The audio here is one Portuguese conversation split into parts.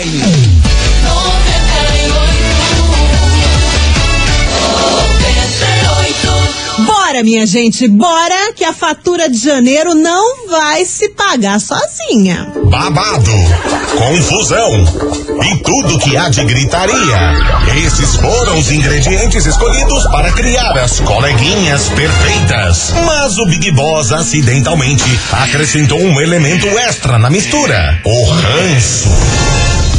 online. Bora, minha gente, bora que a fatura de janeiro não vai se pagar sozinha. Babado, confusão e tudo que há de gritaria. Esses foram os ingredientes escolhidos para criar as coleguinhas perfeitas. Mas o Big Boss acidentalmente acrescentou um elemento extra na mistura: o ranço.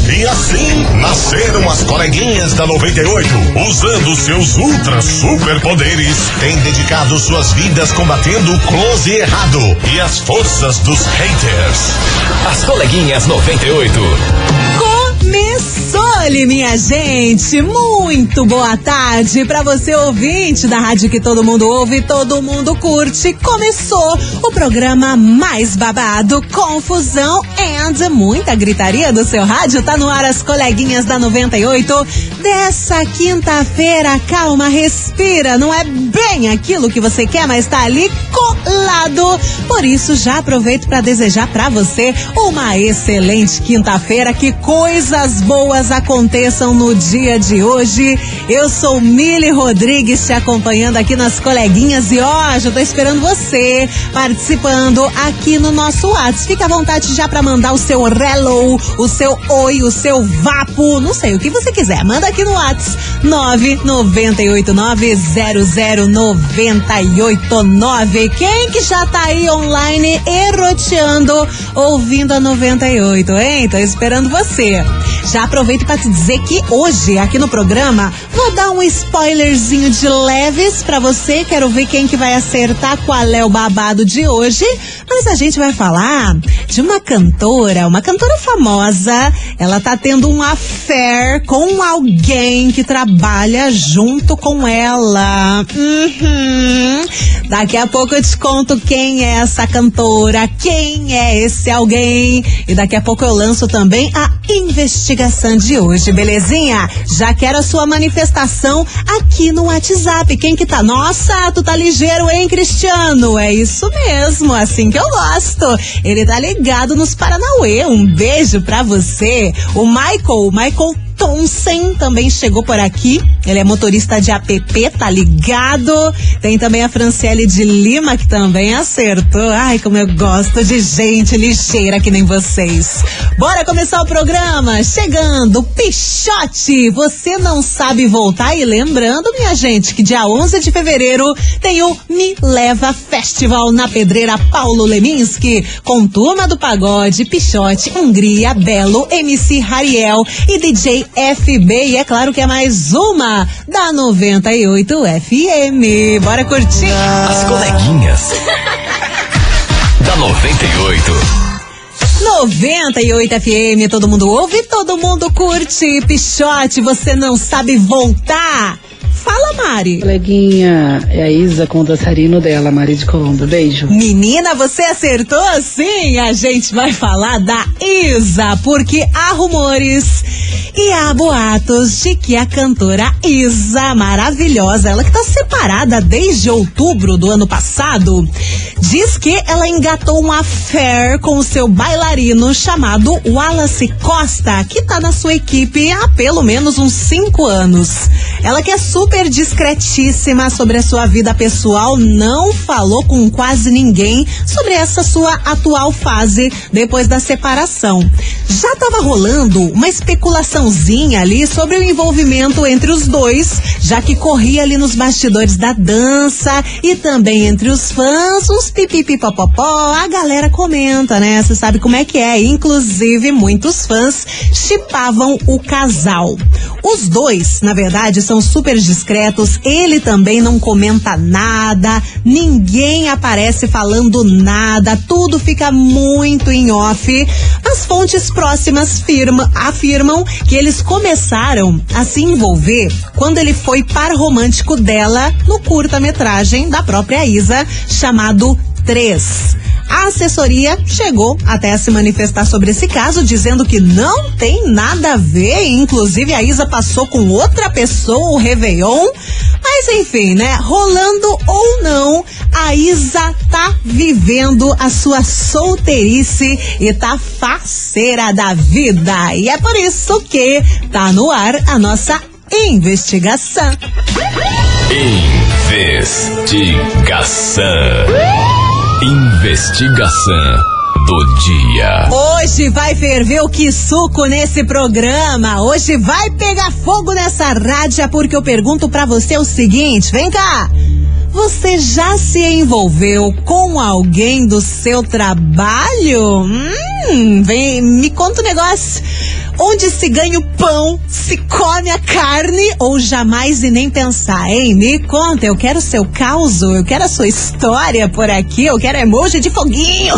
E assim nasceram as coleguinhas da 98, usando seus ultra superpoderes, têm dedicado suas vidas combatendo o close errado e as forças dos haters. As coleguinhas 98. Começou-lhe, minha gente! Muito boa tarde para você, ouvinte da rádio que todo mundo ouve, todo mundo curte. Começou o programa mais babado, confusão and muita gritaria do seu rádio. Tá no ar as coleguinhas da 98 dessa quinta-feira. Calma, respira. Não é bem aquilo que você quer, mas tá ali colado. Por isso, já aproveito para desejar para você uma excelente quinta-feira. Que coisas boas aconteçam no dia de hoje. Eu sou Mili Rodrigues te acompanhando aqui nas coleguinhas e ó, já tô esperando você participando aqui no nosso WhatsApp. Fica à vontade já para mandar o seu hello, o seu oi, o seu vapo, não sei o que você quiser. Manda aqui no WhatsApp 998900989. Quem que já tá aí online eroteando ouvindo a 98, hein? Tô esperando você. Já aproveito para te dizer que hoje, aqui no programa, vou dar um spoilerzinho de leves para você. Quero ver quem que vai acertar qual é o babado de hoje. Mas a gente vai falar de uma cantora, uma cantora famosa. Ela tá tendo um affair com alguém que trabalha junto com ela. Uhum. Daqui a pouco eu te conto quem é essa cantora, quem é esse alguém. E daqui a pouco eu lanço também a investigação de hoje, belezinha? Já quero a sua manifestação aqui no WhatsApp. Quem que tá? Nossa, tu tá ligeiro, hein, Cristiano? É isso mesmo, assim que eu gosto. Ele tá ligado nos Paranauê. Um beijo pra você. O Michael, o Michael Thompson também chegou por aqui. Ele é motorista de app, tá ligado? Tem também a Franciele de Lima, que também acertou. Ai, como eu gosto de gente ligeira que nem vocês. Bora começar o programa? Chegando, Pichote! Você não sabe voltar? E lembrando, minha gente, que dia 11 de fevereiro tem o Me Leva Festival na Pedreira Paulo Leminski, com turma do pagode, Pichote, Hungria, Belo, MC Rariel e DJ FB. E é claro que é mais uma da 98 FM. Bora curtir! As coleguinhas. da 98. 98 FM, todo mundo ouve, todo mundo curte. Pichote, você não sabe voltar. Fala, Mari. Coleguinha, é a Isa com o dançarino dela, Mari de Colombo. Beijo. Menina, você acertou? Sim, a gente vai falar da Isa, porque há rumores e há boatos de que a cantora Isa, maravilhosa, ela que tá separada desde outubro do ano passado, diz que ela engatou um affair com o seu bailarino chamado Wallace Costa, que tá na sua equipe há pelo menos uns cinco anos. Ela que é super discretíssima sobre a sua vida pessoal, não falou com quase ninguém sobre essa sua atual fase depois da separação. Já tava rolando uma especulaçãozinha ali sobre o envolvimento entre os dois, já que corria ali nos bastidores da dança e também entre os fãs, uns pipipipopopó, a galera comenta, né? Você sabe como é que é. Inclusive, muitos fãs chipavam o casal. Os dois, na verdade, são super discretos. Ele também não comenta nada, ninguém aparece falando nada, tudo fica muito em off. As fontes próximas firma, afirmam que eles começaram a se envolver quando ele foi par romântico dela no curta-metragem da própria Isa, chamado 3. A assessoria chegou até a se manifestar sobre esse caso, dizendo que não tem nada a ver. Inclusive, a Isa passou com outra pessoa o Réveillon. Mas enfim, né? Rolando ou não, a Isa tá vivendo a sua solteirice e tá faceira da vida. E é por isso que tá no ar a nossa investigação. Investigação. Investigação do dia. Hoje vai ferver o que suco nesse programa. Hoje vai pegar fogo nessa rádio, porque eu pergunto pra você o seguinte: vem cá. Você já se envolveu com alguém do seu trabalho? Hum, vem, me conta um negócio. Onde se ganha o pão, se come a carne ou jamais e nem pensar, hein? Me conta, eu quero seu caos, eu quero a sua história por aqui, eu quero emoji de foguinho.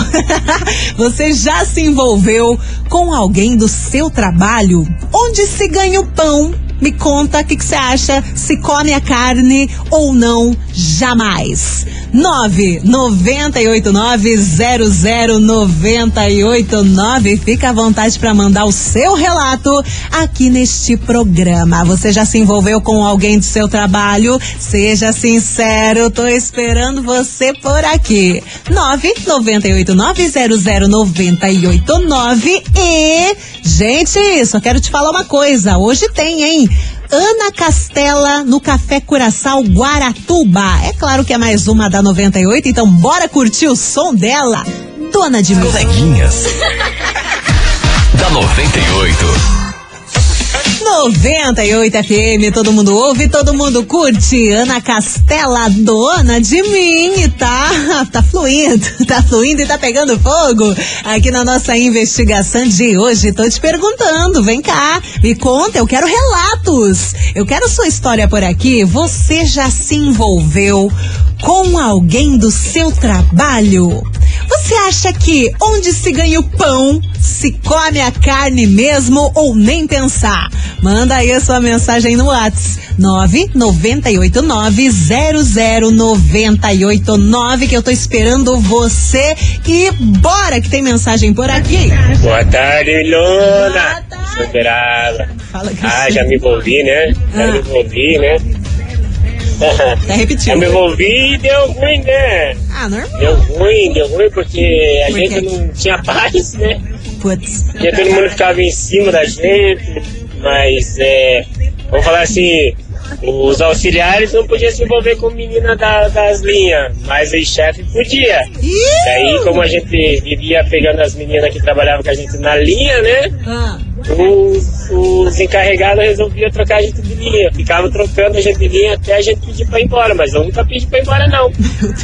Você já se envolveu com alguém do seu trabalho? Onde se ganha o pão, me conta o que você acha, se come a carne ou não, jamais. 998900989. Fica à vontade para mandar o seu relato aqui neste programa. Você já se envolveu com alguém do seu trabalho? Seja sincero, tô esperando você por aqui. 998900989 e gente, só quero te falar uma coisa. Hoje tem, hein? Ana Castela no Café Curaçao Guaratuba. É claro que é mais uma da 98, então bora curtir o som dela. Dona de mim. Coleguinhas. da 98. 98 FM, todo mundo ouve, todo mundo curte. Ana Castela, dona de mim, tá? Tá fluindo, tá fluindo e tá pegando fogo. Aqui na nossa investigação de hoje, tô te perguntando, vem cá, me conta, eu quero relatos. Eu quero sua história por aqui. Você já se envolveu com alguém do seu trabalho? Você acha que onde se ganha o pão, se come a carne mesmo ou nem pensar? Manda aí a sua mensagem no WhatsApp 998900989 que eu tô esperando você e bora que tem mensagem por aqui. Boa tarde, Luna. Superava. Fala que Ah, já me envolvi, né? Já Ah. me envolvi, né? Tá Já me repetindo. envolvi e deu ruim, né? Ah, normal. Deu ruim, deu ruim porque a gente não tinha paz, né? Putz. Porque todo mundo ficava em cima da gente, mas é, vamos falar assim, os auxiliares não podiam se envolver com menina da- das linhas, mas o chefe podia. Ih! Daí, como a gente vivia pegando as meninas que trabalhavam com a gente na linha, né? Ah, os, os encarregados resolviam trocar a gente de linha. Ficavam trocando a gente de linha até a gente pedir pra ir embora, mas eu nunca pedi pra ir embora, não.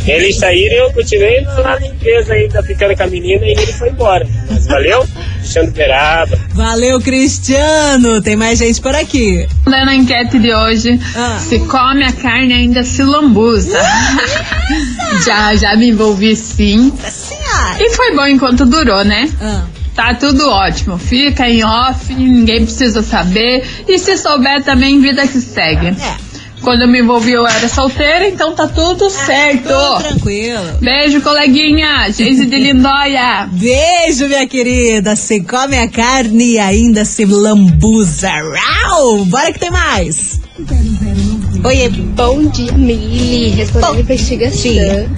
Eles saíram e eu continuei lá na empresa ainda ficando com a menina e ele foi embora. Mas valeu? Deixando Beraba. valeu, Cristiano. Tem mais gente por aqui. Lendo a enquete de hoje, Ah. se come a carne ainda se lambuza. já, já me envolvi sim. Senhora. E foi bom enquanto durou, né? Ah. Tá tudo ótimo. Fica em off, ninguém precisa saber. E se souber também, vida que segue. É. Quando eu me envolvi, eu era solteira, então tá tudo certo. Tudo tranquilo. Beijo, coleguinha. Geise de Lindóia. Beijo, minha querida. Se come a carne e ainda se lambuza. Rau! Bora que tem mais. Oi, Bom dia, Mili. Respondendo a investigação. dia.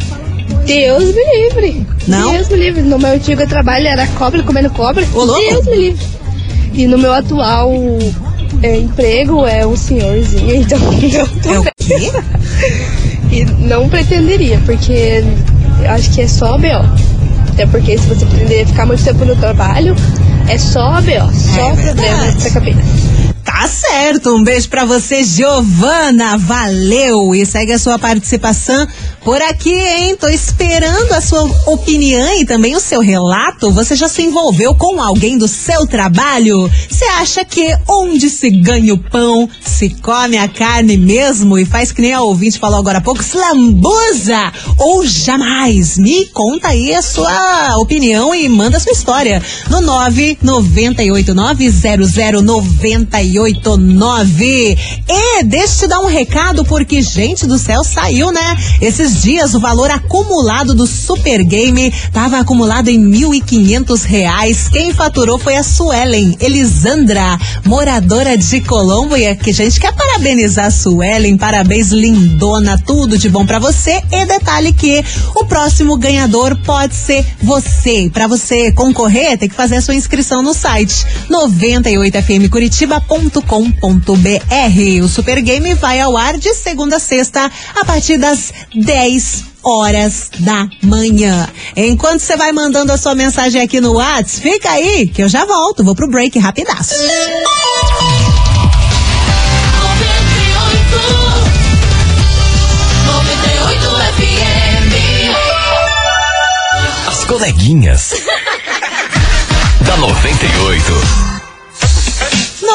Deus me livre. Não? Deus me livre. No meu antigo trabalho era cobra comendo cobra. Ô, louco. Deus me livre. E no meu atual é, emprego é um senhorzinho, então não é o quê? E não pretenderia, porque acho que é só BO. Até porque se você pretender ficar muito tempo no trabalho, é só BO, só É problema na cabeça. Tá certo, um beijo pra você, Giovana. Valeu! E segue a sua participação por aqui, hein? Tô esperando a sua opinião e também o seu relato. Você já se envolveu com alguém do seu trabalho? Você acha que onde se ganha o pão, se come a carne mesmo e faz que nem a ouvinte falou agora há pouco, se lambuza ou jamais? Me conta aí a sua opinião e manda a sua história no 998900988 998900989. E deixa eu te dar um recado, porque, gente do céu, saiu, né? Esses dias o valor acumulado do Super Game estava acumulado em 1.500 reais. Quem faturou foi a Suelen Elisandra, moradora de Colombo. E aqui, gente quer parabenizar a Suelen. Parabéns, lindona. Tudo de bom para você. E detalhe que o próximo ganhador pode ser você. Para você concorrer, tem que fazer a sua inscrição no site 98fmcuritiba.com.br. O Super Game vai ao ar de segunda a sexta a partir das 10 horas da manhã. Enquanto você vai mandando a sua mensagem aqui no WhatsApp, fica aí que eu já volto. Vou pro break rapidaço. As coleguinhas. da 98.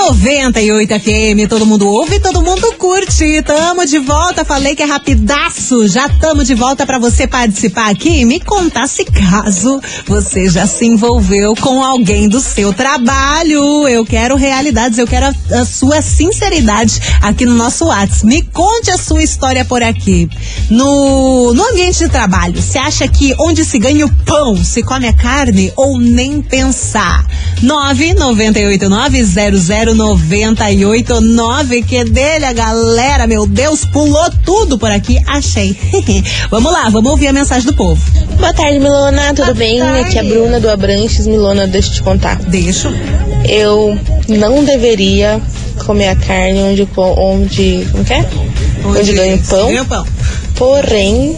98 FM, todo mundo ouve, todo mundo curte. Tamo de volta, falei que é rapidaço. Já tamo de volta para você participar aqui e me contar se caso você já se envolveu com alguém do seu trabalho. Eu quero realidades, eu quero a, a sua sinceridade aqui no nosso WhatsApp. Me conte a sua história por aqui. No, no ambiente de trabalho, você acha que onde se ganha o pão se come a carne ou nem pensar? 99890 09889, que dele a galera, meu Deus, pulou tudo por aqui, achei. vamos lá, vamos ouvir a mensagem do povo. Boa tarde, Milona, tudo Boa bem? tarde. Aqui é a Bruna do Abranches. Milona, deixa eu te contar. Deixa. Eu não deveria comer a carne onde, onde, como que é? Onde ganho pão. Pão. Porém,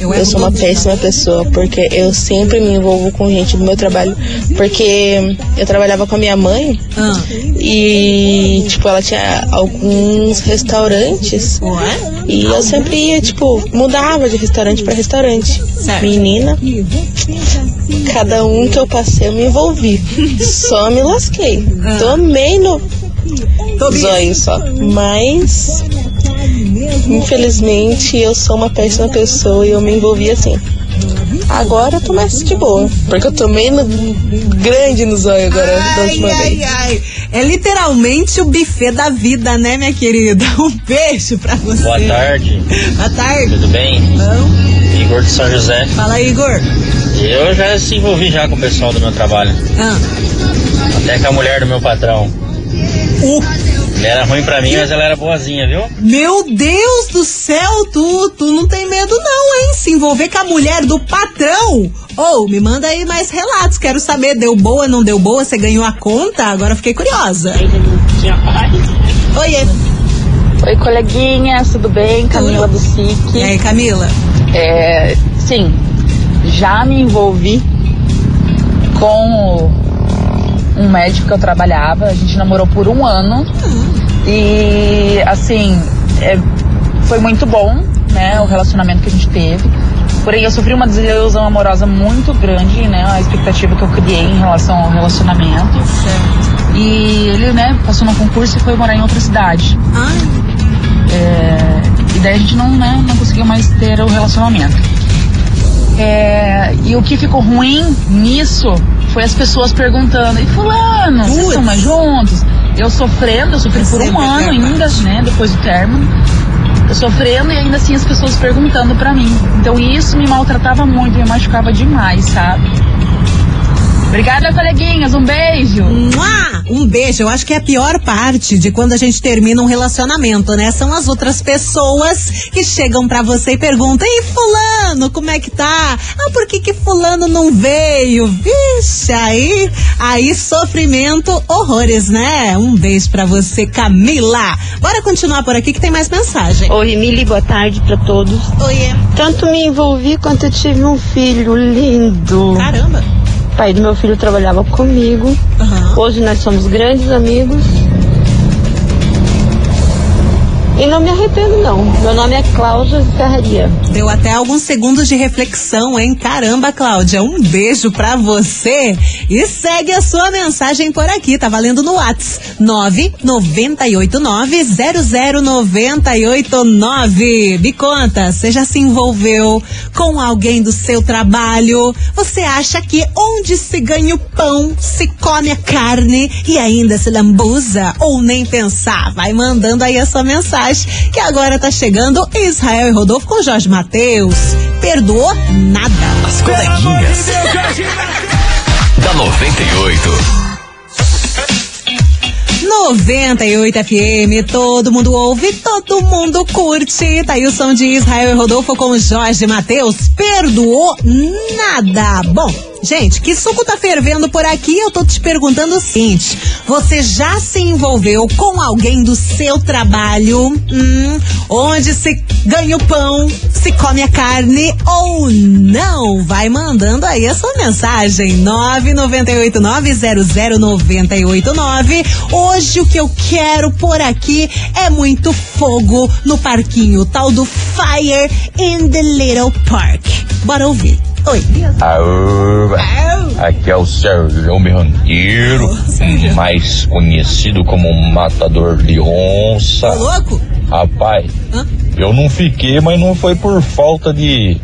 Eu, sou uma péssima pessoa, porque eu sempre me envolvo com gente do meu trabalho. Porque eu trabalhava com a minha mãe Ah, e, tipo, ela tinha alguns restaurantes. ué? E eu sempre ia, tipo, mudava de restaurante pra restaurante. Certo. Menina, cada um que eu passei eu me envolvi. Só me lasquei. Ah. Tomei no zóio só. Mas, infelizmente, eu sou uma péssima pessoa e eu me envolvi assim. Agora eu tô mais de boa. Porque eu tomei no grande no zóio agora da Ai, última ai, vez. ai. É literalmente o buffet da vida, né, minha querida? Um beijo pra você. Boa tarde, Boa tarde. tudo bem? Bom, Igor de São José. fala aí, Igor. Eu já se envolvi já com o pessoal do meu trabalho, Ah, até com a mulher do meu patrão. o Ela era ruim pra mim, mas ela era boazinha, viu? Meu Deus do céu, tu, tu não tem medo não, hein? Se envolver com a mulher do patrão. Ou, me manda aí mais relatos, quero saber, deu boa, não deu boa, você ganhou a conta? Agora fiquei curiosa. Oiê. Oi, coleguinhas, tudo bem? Camila do E SIC. aí, Camila? É, sim, já me envolvi com um médico que eu trabalhava. A gente namorou por um ano. E, assim, é, foi muito bom, né, o relacionamento que a gente teve. Porém, eu sofri uma desilusão amorosa muito grande, né, a expectativa que eu criei em relação ao relacionamento. E ele, né, passou no concurso e foi morar em outra cidade. Ai, É, e daí a gente não, né, não conseguiu mais ter o relacionamento. É, e o que ficou ruim nisso foi as pessoas perguntando, e fulano, vocês estão mais juntos? Eu sofrendo, eu sofri por um ano é ainda, né, depois do término. Eu sofrendo e ainda assim as pessoas perguntando pra mim. Então isso me maltratava muito, me machucava demais, sabe? Obrigada, coleguinhas, um beijo! Mua! Um beijo. Eu acho que é a pior parte de quando a gente termina um relacionamento, né? São as outras pessoas que chegam pra você e perguntam: Ei, Fulano, como é que tá? Ah, por que que Fulano não veio? Vixe, aí, aí sofrimento, horrores, né? Um beijo pra você, Camila. Bora continuar por aqui que tem mais mensagem. Oi, Mili, boa tarde pra todos. Oiê. Tanto me envolvi quanto eu tive um filho lindo. Caramba. O pai do meu filho trabalhava comigo. Aham. Hoje nós somos grandes amigos. E não me arrependo, não. Meu nome é Cláudia Ferraria. Deu até alguns segundos de reflexão, hein? Caramba, Cláudia, um beijo pra você. E segue a sua mensagem por aqui, tá valendo no Whats 998900989. Me conta, você já se envolveu com alguém do seu trabalho? Você acha que onde se ganha o pão, se come a carne e ainda se lambuza? Ou nem pensar? Vai mandando aí a sua mensagem, que agora tá chegando Israel e Rodolfo com Jorge Matheus. Perdoou nada. As coleguinhas. da 98. 98 FM, todo mundo ouve, todo mundo curte. Tá aí o som de Israel e Rodolfo com Jorge Matheus. Perdoou nada. Bom, gente, que suco tá fervendo por aqui? Eu tô te perguntando o seguinte: você já se envolveu com alguém do seu trabalho? Hum, onde se ganha o pão, se come a carne ou não? Vai mandando aí a sua mensagem. 998900989. Hoje o que eu quero por aqui é muito fogo no parquinho, tal do Fire in the Little Park. Bora ouvir. Oi. Aoba. Aqui é o Sérgio Ranqueiro, mais conhecido como Matador de Onça. Ô, louco? Rapaz, eu não fiquei, mas não foi por falta de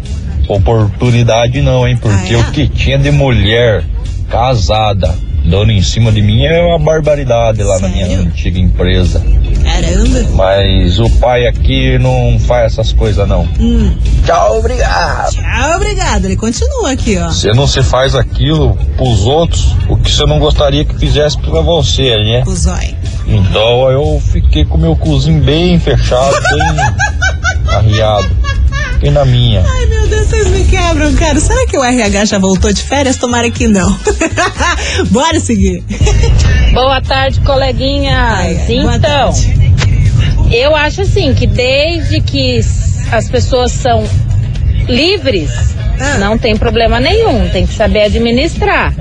oportunidade não, hein? Porque Ah, é? o que tinha de mulher casada dando em cima de mim é uma barbaridade lá na minha antiga empresa. Caramba. Mas o pai aqui não faz essas coisas não. Hum. Tchau, obrigado. Tchau, obrigado. Ele continua aqui, ó. Você não se faz aquilo pros outros, o que você não gostaria que fizesse pra você, né? Então eu fiquei com meu cozinho bem fechado, bem arriado. Fiquei na minha. Ai, meu Deus, vocês me quebram, cara. Será que o RH já voltou de férias? Tomara que não. Bora seguir. Boa tarde, coleguinhas. então, eu acho assim que desde que as pessoas são livres, não tem problema nenhum. Tem que saber administrar.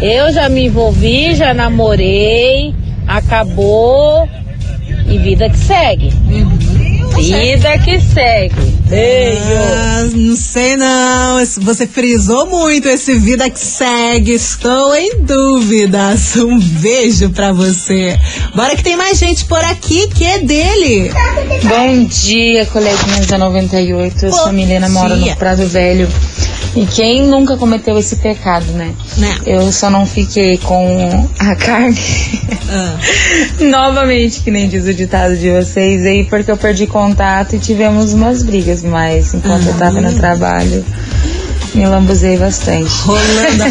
Eu já me envolvi, já namorei, acabou e vida que segue. Vida que segue. Beijo. Ah, não sei não. Você frisou muito esse vida que segue. Estou em dúvidas. Um beijo pra você. Bora que tem mais gente por aqui que é dele. Bom dia, coleguinhas da 98. Eu sou a Milena, moro no Prado Velho. E quem nunca cometeu esse pecado, né? Eu só não fiquei com a carne. Ah. Novamente, que nem diz o ditado de vocês aí, porque eu perdi contato e tivemos umas brigas, mas enquanto eu tava no trabalho, me lambuzei bastante. Rolando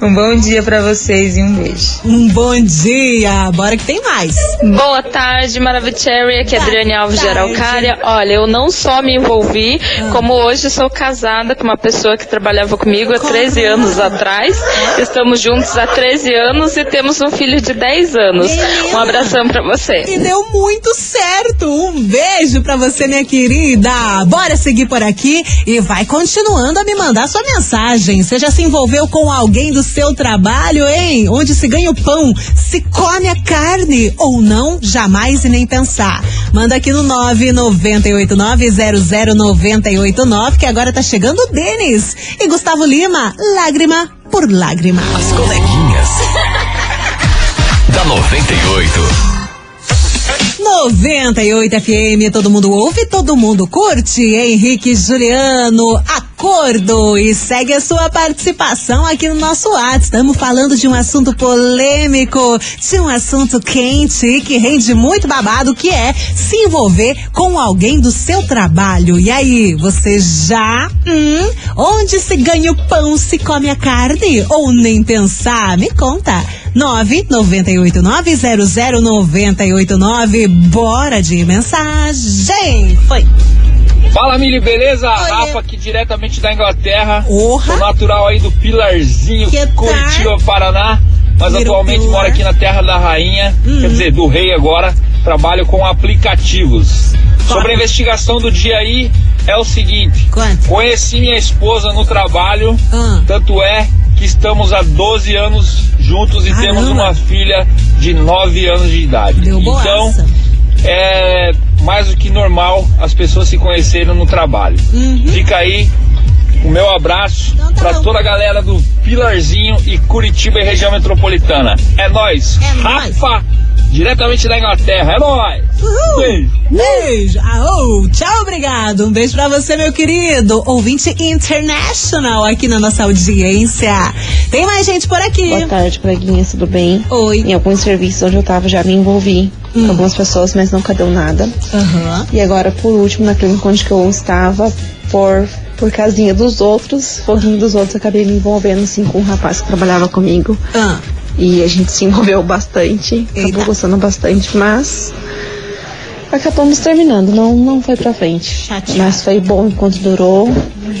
a Um bom dia pra vocês e um beijo. Um bom dia. Bora que tem mais. Boa tarde, Maravicherry. Aqui é Adriane Alves de Araucária. Olha, eu não só me envolvi, como hoje sou casada com uma pessoa que trabalhava comigo há 13 anos atrás. Estamos juntos há 13 anos e temos um filho de 10 anos. Um abração pra você. E deu muito certo. Um beijo pra você, minha querida. Bora seguir por aqui e vai continuando a me mandar sua mensagem. Você já se envolveu com alguém do seu trabalho, hein? Onde se ganha o pão, se come a carne ou não? Jamais e nem pensar. Manda aqui no 998900989 que agora tá chegando o Denis e Gustavo Lima. Lágrima por lágrima. As coleguinhas. da 98. 98 FM, todo mundo ouve, todo mundo curte. Henrique Juliano, acordo e segue a sua participação aqui no nosso WhatsApp. Estamos falando de um assunto polêmico, de um assunto quente que rende muito babado, que é se envolver com alguém do seu trabalho. E aí, você já? Hum, onde se ganha o pão, se come a carne? Ou nem pensar? Me conta. 998900989. Bora de mensagem. Foi. Fala, Mili, beleza? Rafa aqui diretamente da Inglaterra. Sou natural aí do Pilarzinho, Curitiba, Paraná. Mas Virou atualmente pilar. moro aqui na terra da rainha, Hum. quer dizer, do rei agora. Trabalho com aplicativos. Sobre a investigação do dia aí, é o seguinte. Conheci minha esposa no trabalho, Ah. tanto é que estamos há 12 anos juntos e temos uma filha de 9 anos de idade. então, é, mais do que normal as pessoas se conhecerem no trabalho. Fica aí o meu abraço para toda a galera do Pilarzinho e Curitiba e região metropolitana. É nóis. Rafa, diretamente da Inglaterra. É nóis. Beijo. Beijo. Aô, tchau, obrigado. Um beijo pra você, meu querido. Ouvinte international aqui na nossa audiência. Tem mais gente por aqui. Boa tarde, coleguinhas, tudo bem? Oi. Em alguns serviços onde eu tava já me envolvi com algumas pessoas, mas nunca deu nada. Aham. E agora, por último, na clínica onde que eu estava, por, por casinha dos outros, foguinho dos outros, acabei me envolvendo assim com um rapaz que trabalhava comigo. Ah. E a gente se envolveu bastante, acabou gostando bastante, mas acabamos terminando, não, não foi pra frente. Mas foi bom enquanto durou,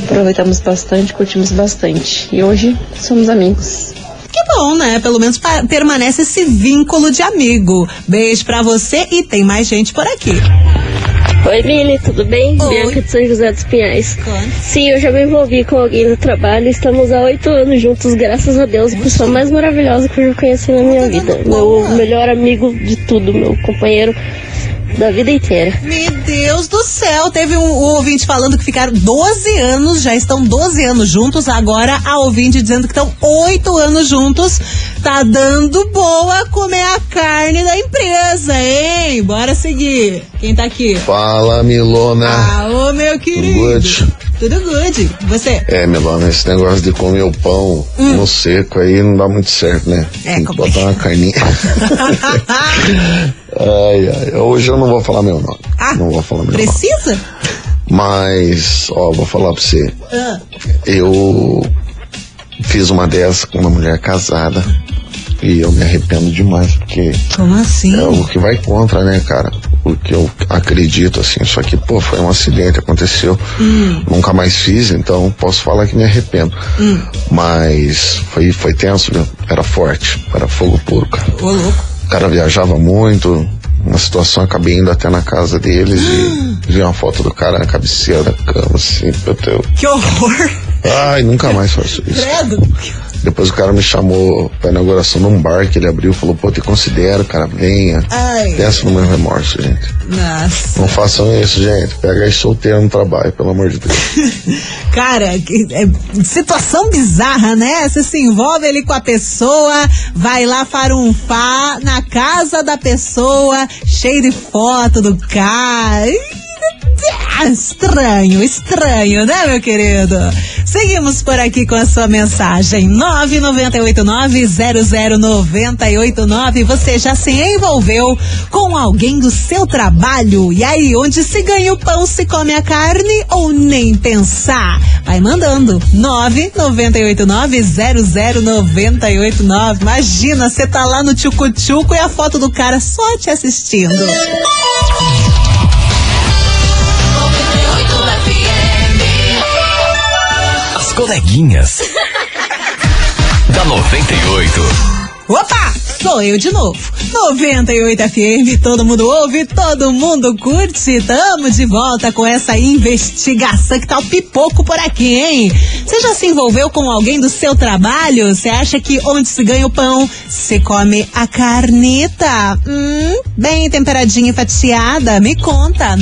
aproveitamos bastante, curtimos bastante. E hoje somos amigos. Que bom, né? Pelo menos permanece esse vínculo de amigo. Beijo pra você e tem mais gente por aqui. Oi, Mili, tudo bem? Bianca de São José dos Pinhais. Sim, eu já me envolvi com alguém no trabalho. Estamos há oito anos juntos, graças a Deus. A pessoa mais maravilhosa que eu já conheci na minha vida. Meu melhor amigo de tudo, meu companheiro da vida inteira. Meu Deus do céu, teve um, um ouvinte falando que ficaram 12 anos, já estão 12 anos juntos, agora a ouvinte dizendo que estão 8 anos juntos. Tá dando boa comer a carne da empresa, hein? Bora seguir. Quem tá aqui? Fala, Milona. Ah, ô meu querido. Good. Tudo good. Você? É, Milona, esse negócio de comer o pão Hum. no seco aí não dá muito certo, né? É, Tem que botar uma carninha. ai, ai. Hoje eu não vou falar meu nome. não vou falar meu nome. Ah, Precisa? Mas, ó, vou falar pra você. Ah, Eu fiz uma dessa com uma mulher casada. E eu me arrependo demais, porque como assim? é o que vai contra, né, cara? O que eu acredito, assim. Só que, pô, foi um acidente, aconteceu. Hum. Nunca mais fiz, então posso falar que me arrependo. Hum. Mas foi, foi tenso, viu? Era forte, era fogo puro, cara. Ô, louco. O cara viajava muito, uma situação, acabei indo até na casa deles e vi uma foto do cara na cabeceira da cama, assim, meu Deus. Que horror. Ai, nunca mais faço isso. Credo. Depois o cara me chamou pra inauguração num bar que ele abriu, falou, pô, te considero, cara, venha. Ai. Pensa no meu remorso, gente. Nossa. Não façam isso, gente. Pega aí solteiro no trabalho, pelo amor de Deus. Cara, que- é situação bizarra, né? Você se envolve ali com a pessoa, vai lá farunfar na casa da pessoa, cheio de foto do cara. Ih, ah, Estranho, estranho, né, meu querido? Seguimos por aqui com a sua mensagem. 998900989. Você já se envolveu com alguém do seu trabalho? E aí, onde se ganha o pão, se come a carne ou nem pensar? Vai mandando. 998900989. Imagina, você tá lá no tchucu-tchucu e a foto do cara só te assistindo. Coleguinhas. da 98. Opa! Sou eu de novo. 98 FM, todo mundo ouve, todo mundo curte. Tamo de volta com essa investigação que tá o pipoco por aqui, hein? Você já se envolveu com alguém do seu trabalho? Você acha que onde se ganha o pão, se come a carnita? Hum, bem temperadinha e fatiada? Me conta.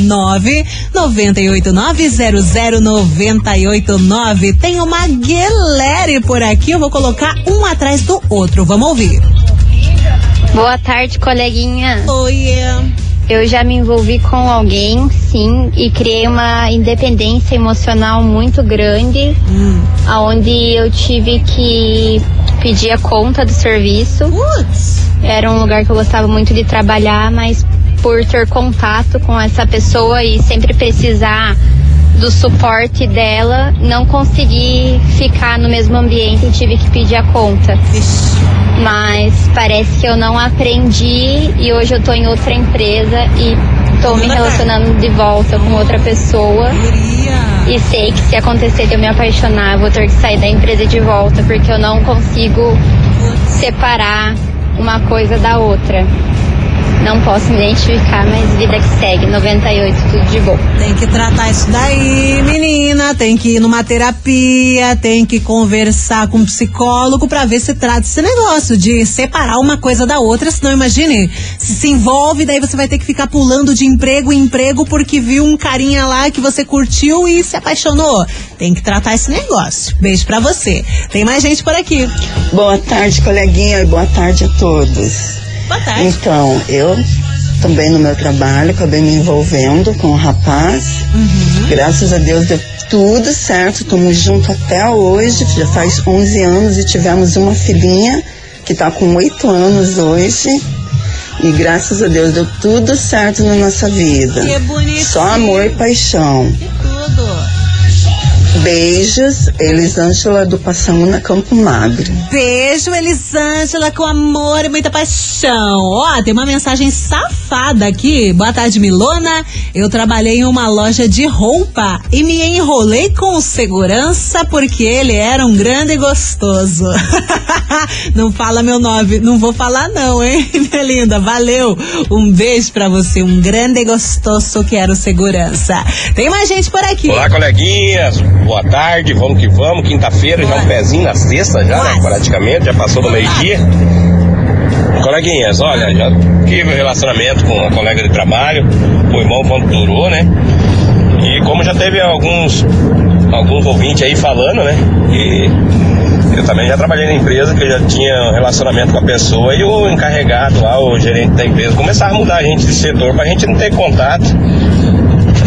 998900989. Tem uma Guilherme por aqui, eu vou colocar um atrás do outro. Vamos ouvir. Boa tarde, coleguinha. Oi. Eu já me envolvi com alguém, sim, e criei uma independência emocional muito grande, aonde eu tive que pedir a conta do serviço. Era um lugar que eu gostava muito de trabalhar, mas por ter contato com essa pessoa e sempre precisar do suporte dela, não consegui ficar no mesmo ambiente e tive que pedir a conta. Mas parece que eu não aprendi e hoje eu tô em outra empresa e tô me relacionando de volta com outra pessoa. E sei que se acontecer de eu me apaixonar, eu vou ter que sair da empresa de volta porque eu não consigo separar uma coisa da outra. Não posso me identificar, mas vida que segue. 98, tudo de bom. Tem que tratar isso daí, menina. Tem que ir numa terapia, tem que conversar com um psicólogo pra ver se trata esse negócio de separar uma coisa da outra. Senão, imagine, se se envolve, daí você vai ter que ficar pulando de emprego em emprego porque viu um carinha lá que você curtiu e se apaixonou. Tem que tratar esse negócio. Beijo pra você. Tem mais gente por aqui. Boa tarde, coleguinha, e boa tarde a todos. Boa tarde. Então, eu também no meu trabalho acabei me envolvendo com o rapaz. Uhum. Graças a Deus deu tudo certo, estamos juntos até hoje, já faz 11 anos e tivemos uma filhinha que está com 8 anos hoje. E graças a Deus deu tudo certo na nossa vida. Que bonitinho. Só amor e paixão. Tudo. Beijos, Elisângela do Passamuna Campo Magro. Beijo, Elisângela, com amor e muita paixão. Ó, tem uma mensagem safada aqui. Boa tarde, Milona. Eu trabalhei em uma loja de roupa e me enrolei com o segurança porque ele era um grande e gostoso. não fala meu nome, não vou falar não, hein, minha linda. Valeu. Um beijo pra você, um grande e gostoso que era o segurança. Tem mais gente por aqui. Olá, coleguinhas. Boa tarde, vamos que vamos. Quinta-feira, já um pezinho na sexta, já, né, praticamente, já passou do meio-dia. Coleguinhas, olha, já tive um relacionamento com uma colega de trabalho, foi bom quando durou, né? E como já teve alguns, alguns ouvintes aí falando, né? E eu também já trabalhei na empresa que eu já tinha um relacionamento com a pessoa e o encarregado lá, o gerente da empresa, começava a mudar a gente de setor pra gente não ter contato.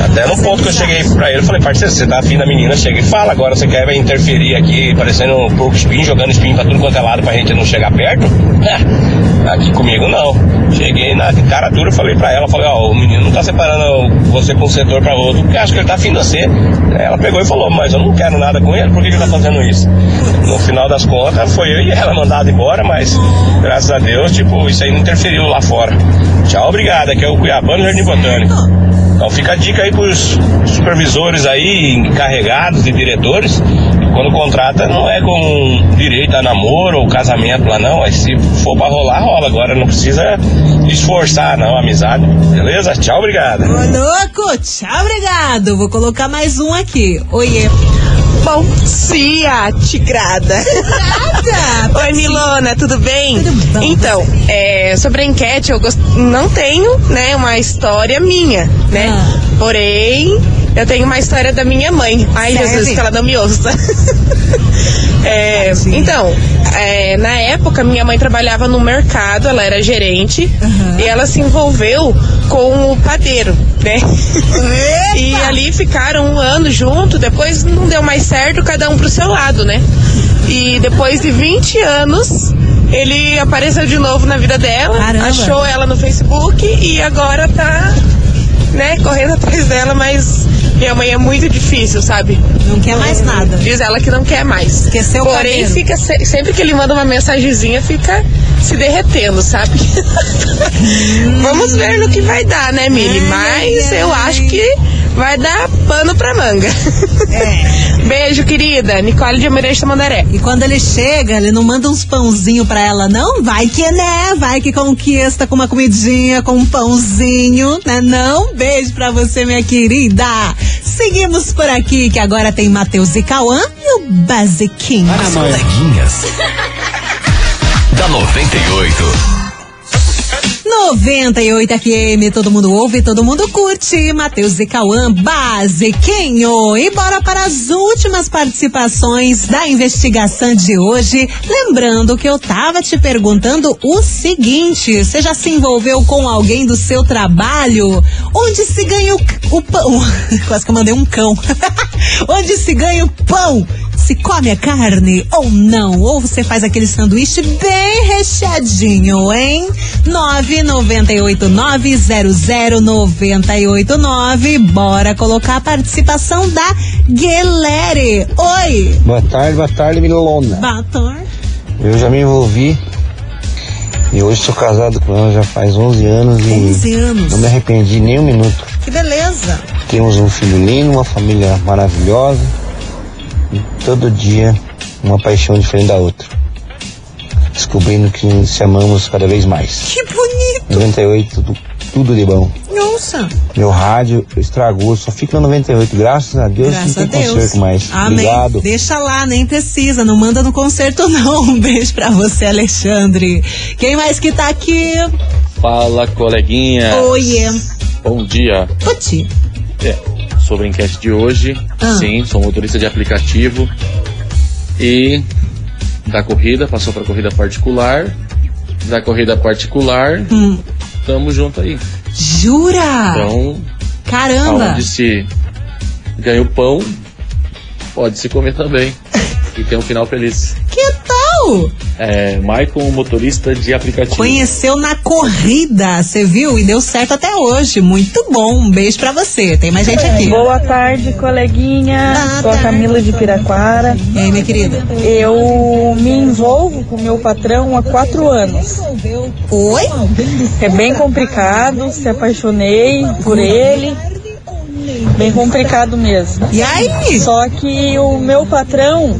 Até no ponto que eu cheguei pra ele, eu falei, parceiro, você tá afim da menina, chega e fala, agora você quer interferir aqui, parecendo um porco espinho, jogando espinho pra tudo quanto é lado pra gente não chegar perto? aqui comigo não. Cheguei na cara dura, falei pra ela, falei, ó, o menino não tá separando você com um setor pra outro, porque acho que ele tá afim de você. Ela pegou e falou, mas eu não quero nada com ele, por que, ele tá fazendo isso? No final das contas, foi eu e ela mandada embora, mas graças a Deus, tipo, isso aí não interferiu lá fora. Tchau, obrigado, aqui é o Cuiabano Jardim Botânico. Então fica a dica aí pros supervisores aí, encarregados e diretores, quando contrata não é com direito a namoro ou casamento lá não, mas se for pra rolar, rola. Agora não precisa esforçar não, amizade. Beleza? Tchau, obrigado. Ô, louco, tchau, obrigado. Vou colocar mais um aqui. Oiê. Bom dia, tigrada. Oi, Milona, tudo bem? então, é, sobre a enquete, eu gost... não tenho, né, uma história minha, né? Ah. Porém, eu tenho uma história da minha mãe. Ai, Serve? Jesus, que ela não me ouça. É, então, é, na época, minha mãe trabalhava no mercado, ela era gerente, e ela se envolveu com o padeiro, né? e ali ficaram um ano junto, depois não deu mais certo, cada um pro seu lado, né? E depois de 20 anos, ele apareceu de novo na vida dela, Caramba. achou ela no Facebook e agora tá, né, correndo atrás dela, mas minha mãe é muito difícil, sabe? Não quer mais nada. Diz ela que não quer mais. Esqueceu o Porém, fica se- sempre que ele manda uma mensagenzinha, fica se derretendo, sabe? Vamos ver no que vai dar, né, Mili? Mas eu acho que vai dar pano pra manga. Beijo, querida. Nicole de Amarante Mandaré. E quando ele chega, ele não manda uns pãozinhos pra ela, não? Vai que né? Vai que conquista com uma comidinha, com um pãozinho, né? Não? Beijo pra você, minha querida. Seguimos por aqui, que agora tem Matheus e Cauã e o Basiquinho. As coleguinhas. da 98. 98 FM, todo mundo ouve, todo mundo curte. Matheus e Cauã, basiquinho. E bora para as últimas participações da investigação de hoje. Lembrando que eu tava te perguntando o seguinte: você já se envolveu com alguém do seu trabalho? Onde se ganha o, o pão? Quase que eu mandei um cão. Onde se ganha o pão? Se come a carne ou não? Ou você faz aquele sanduíche bem recheadinho, hein? 998900989. Bora colocar a participação da Guilherme. Oi! Boa tarde, boa tarde, Milona. Boa tarde. Eu já me envolvi e hoje sou casado com ela já faz 11 anos e 11 anos. não me arrependi nem um minuto. Que beleza! Temos um filho lindo, uma família maravilhosa e todo dia uma paixão diferente da outra. Descobrindo que se amamos cada vez mais. Que bonito! 98, tudo, tudo de bom. Nossa. Meu rádio estragou, só fica no 98. Graças a Deus Graças não a tem Deus. conserto mais. Amém. Obrigado. Deixa lá, nem precisa, não manda no concerto não. Um beijo pra você, Alexandre. Quem mais que tá aqui? Fala, coleguinha. Oiê. Bom dia. Poti. É, sobre a enquete de hoje, Ah. sim, sou motorista de aplicativo e da corrida, passou para corrida particular. Da corrida particular, Hum. tamo junto aí. Jura? Então, Caramba. aonde se ganha o pão, pode se comer também. E tem um final feliz. Que tal? É, Maicon, motorista de aplicativo. Conheceu na corrida, você viu? E deu certo até hoje. Muito bom. Um beijo pra você. Tem mais gente aqui. Boa tarde, coleguinha. Sou a Camila de Piraquara. E aí, minha querida? Eu me envolvo com meu patrão há quatro anos. Oi? É bem complicado, se apaixonei por ele. Bem complicado mesmo. E aí? Só que o meu patrão,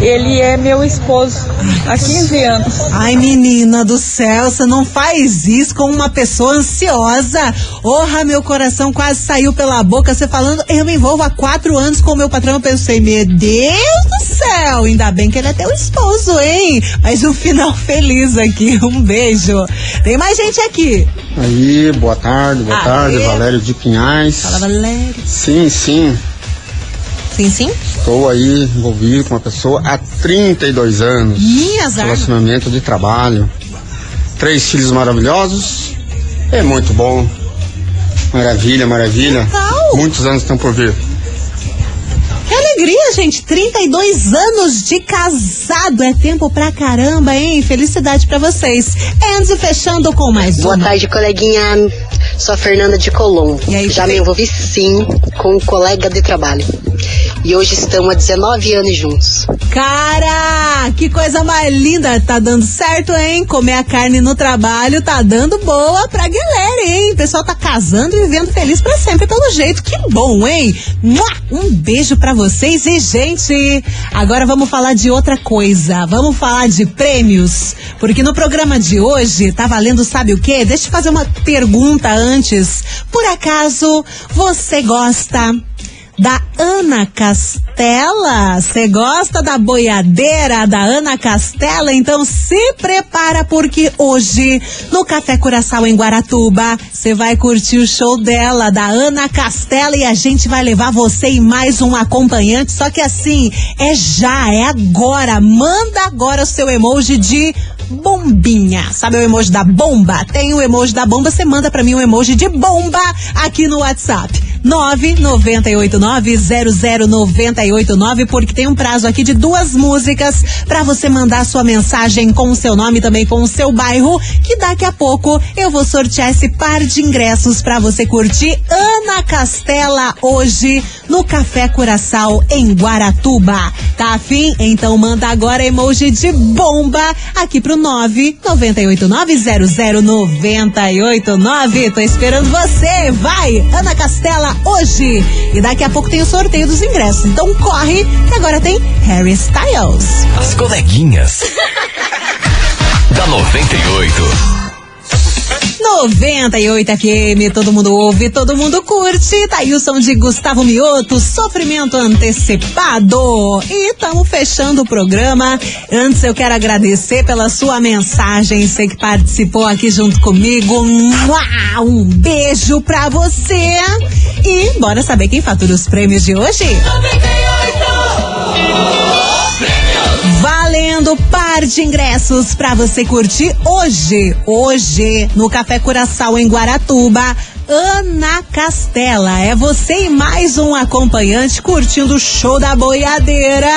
ele é meu esposo há 15 anos. Ai, menina do céu, você não faz isso com uma pessoa ansiosa. Orra, meu coração quase saiu pela boca. Você falando, eu me envolvo há quatro anos com meu patrão. Eu pensei, meu Deus do céu, ainda bem que ele é teu esposo, hein? Mas um final feliz aqui. Um beijo. Tem mais gente aqui. Aí, boa tarde, boa Aê. tarde, Valério de Pinhais. Fala, Valério. Sim, sim. Sim, sim. Estou aí envolvido com uma pessoa há 32 anos. Minhas. Relacionamento de trabalho. Três filhos maravilhosos. É muito bom. Maravilha, maravilha. Muitos anos estão por vir. Que alegria, gente. 32 anos de casado. É tempo pra caramba, hein? Felicidade pra vocês. Enzo fechando com mais Boa uma. tarde, coleguinha. Sou a Fernanda de Colombo. Já me envolvi sim com um colega de trabalho. E hoje estamos há 19 anos juntos. Cara, que coisa mais linda. Tá dando certo, hein? Comer a carne no trabalho tá dando boa pra galera, hein? O pessoal tá casando e vivendo feliz pra sempre, pelo jeito. Que bom, hein? Um beijo pra vocês e, gente, agora vamos falar de outra coisa. Vamos falar de prêmios. Porque no programa de hoje tá valendo, sabe o quê? Deixa eu fazer uma pergunta antes. Por acaso você gosta da Ana Castela. Você gosta da boiadeira da Ana Castela? Então se prepara porque hoje no Café Curaçao em Guaratuba você vai curtir o show dela, da Ana Castela e a gente vai levar você e mais um acompanhante. Só que assim, é já, é agora. Manda agora o seu emoji de bombinha. Sabe o emoji da bomba? Tem o emoji da bomba, você manda pra mim um emoji de bomba aqui no WhatsApp. 998900989 porque tem um prazo aqui de duas músicas pra você mandar sua mensagem com o seu nome também com o seu bairro, que daqui a pouco eu vou sortear esse par de ingressos pra você curtir Ana Castela hoje no Café Curaçao em Guaratuba. Tá afim? Então manda agora emoji de bomba aqui pro 998900989. Tô esperando você. Vai, Ana Castela hoje. E daqui a pouco tem o sorteio dos ingressos. Então corre, que agora tem Harry Styles. As coleguinhas. da 98. 98 FM, todo mundo ouve, todo mundo curte. Tá aí o som de Gustavo Mioto, sofrimento antecipado. E estamos fechando o programa. Antes eu quero agradecer pela sua mensagem, você que participou aqui junto comigo. Um beijo pra você. E bora saber quem fatura os prêmios de hoje? Valendo par de ingressos pra você curtir hoje, hoje no Café Curaçao em Guaratuba. Ana Castela, é você e mais um acompanhante curtindo o show da boiadeira.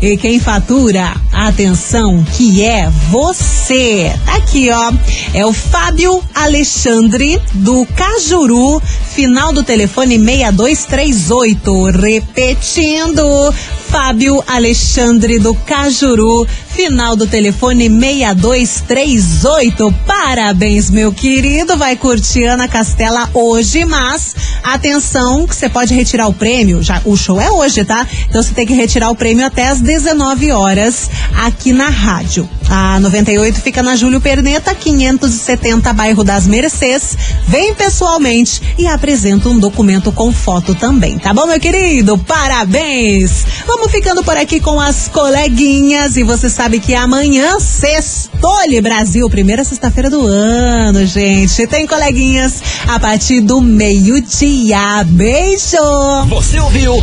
E quem fatura, atenção, que é você. Tá aqui, ó. É o Fábio Alexandre do Cajuru, final do telefone 6238. Repetindo, Fábio Alexandre do Cajuru, final do telefone 6238. Parabéns, meu querido. Vai curtir Ana Castela hoje, mas atenção que você pode retirar o prêmio. Já o show é hoje, tá? Então você tem que retirar o prêmio até às 19 horas aqui na rádio. A 98 fica na Júlio Perneta, 570, bairro das Mercês. Vem pessoalmente e apresenta um documento com foto também, tá bom, meu querido? Parabéns! Vamos ficando por aqui com as coleguinhas e você sabe que amanhã, sextole Brasil, primeira sexta-feira do ano, gente. Tem coleguinhas a partir do meio-dia. Beijo! Você ouviu?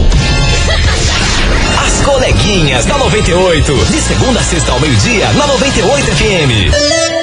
As coleguinhas da 98. De segunda a sexta ao meio-dia, na 98 FM.